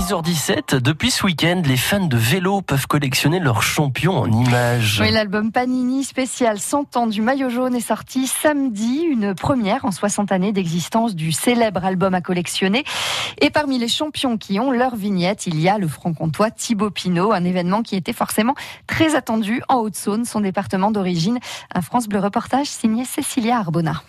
6h17. Depuis ce week-end, les fans de vélo peuvent collectionner leurs champions en images. Oui, l'album Panini spécial 100 ans du maillot jaune est sorti samedi, une première en 60 années d'existence du célèbre album à collectionner. Et parmi les champions qui ont leur vignette, il y a le franc-comtois Thibaut Pinot, un événement qui était forcément très attendu en Haute-Saône, son département d'origine. Un France Bleu reportage signé Cécilia Arbona.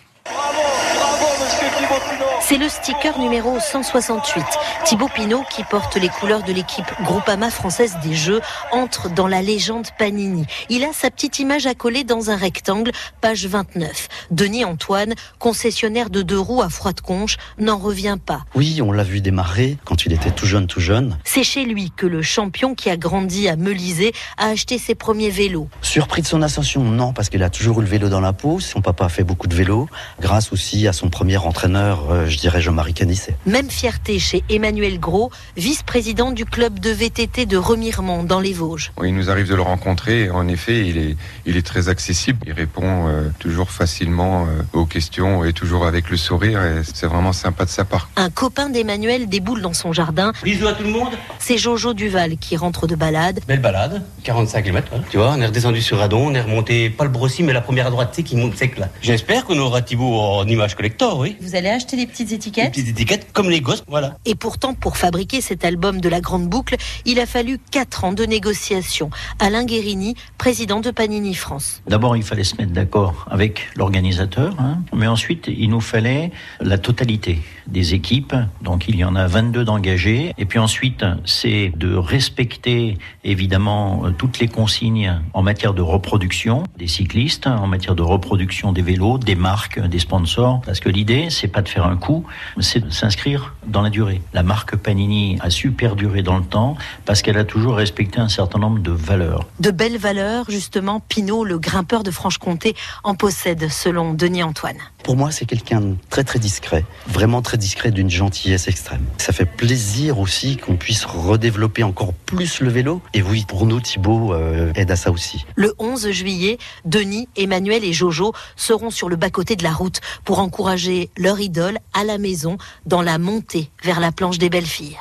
C'est le sticker numéro 168. Thibaut Pinot, qui porte les couleurs de l'équipe Groupama française des Jeux, entre dans la légende Panini. Il a sa petite image à coller dans un rectangle, page 29. Denis Antoine, concessionnaire de deux roues à Froide-Conche, n'en revient pas. Oui, on l'a vu démarrer quand il était tout jeune, tout jeune. C'est chez lui que le champion qui a grandi à Melisée a acheté ses premiers vélos. Surpris de son ascension Non, parce qu'il a toujours eu le vélo dans la peau. Son papa a fait beaucoup de vélo, grâce aussi à son premier entraîneur, euh, je dirais Jean-Marie Canissé. Même fierté chez Emmanuel Gros, vice-président du club de VTT de Remiremont dans les Vosges. Il nous arrive de le rencontrer. En effet, il est, il est très accessible. Il répond euh, toujours facilement euh, aux questions et toujours avec le sourire. et C'est vraiment sympa de sa part. Un copain d'Emmanuel déboule dans son jardin. Bisous à tout le monde. C'est Jojo Duval qui rentre de balade. Belle balade, 45 km. Voilà. Tu vois, on est redescendu sur Radon, on est remonté pas le Brossy, mais la première à droite, tu sais, qui monte sec là. J'espère qu'on aura Thibaut en image collector, oui. Vous allez acheter des petites Des étiquettes petites étiquettes comme les gosses, voilà. Et pourtant, pour fabriquer cet album de la Grande Boucle, il a fallu 4 ans de négociations. Alain Guérini, président de Panini France. D'abord, il fallait se mettre d'accord avec l'organisateur, hein. mais ensuite, il nous fallait la totalité des équipes. Donc, il y en a 22 d'engagés. Et puis ensuite, c'est de respecter évidemment euh, toutes les consignes en matière de reproduction des cyclistes, en matière de reproduction des vélos, des marques, des sponsors. Parce que l'idée, c'est pas de faire un coup, c'est de s'inscrire dans la durée. La marque Panini a su perdurer dans le temps parce qu'elle a toujours respecté un certain nombre de valeurs. De belles valeurs, justement, Pinot, le grimpeur de Franche-Comté, en possède, selon Denis Antoine. Pour moi, c'est quelqu'un de très très discret, vraiment très discret, d'une gentillesse extrême. Ça fait plaisir aussi qu'on puisse redévelopper encore plus le vélo. Et oui, pour nous, Thibaut euh, aide à ça aussi. Le 11 juillet, Denis, Emmanuel et Jojo seront sur le bas-côté de la route pour encourager leur idole à la maison dans la montée vers la planche des belles filles.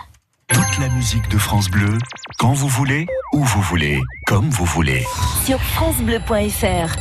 Toute la musique de France Bleu, quand vous voulez, où vous voulez, comme vous voulez. Sur FranceBleu.fr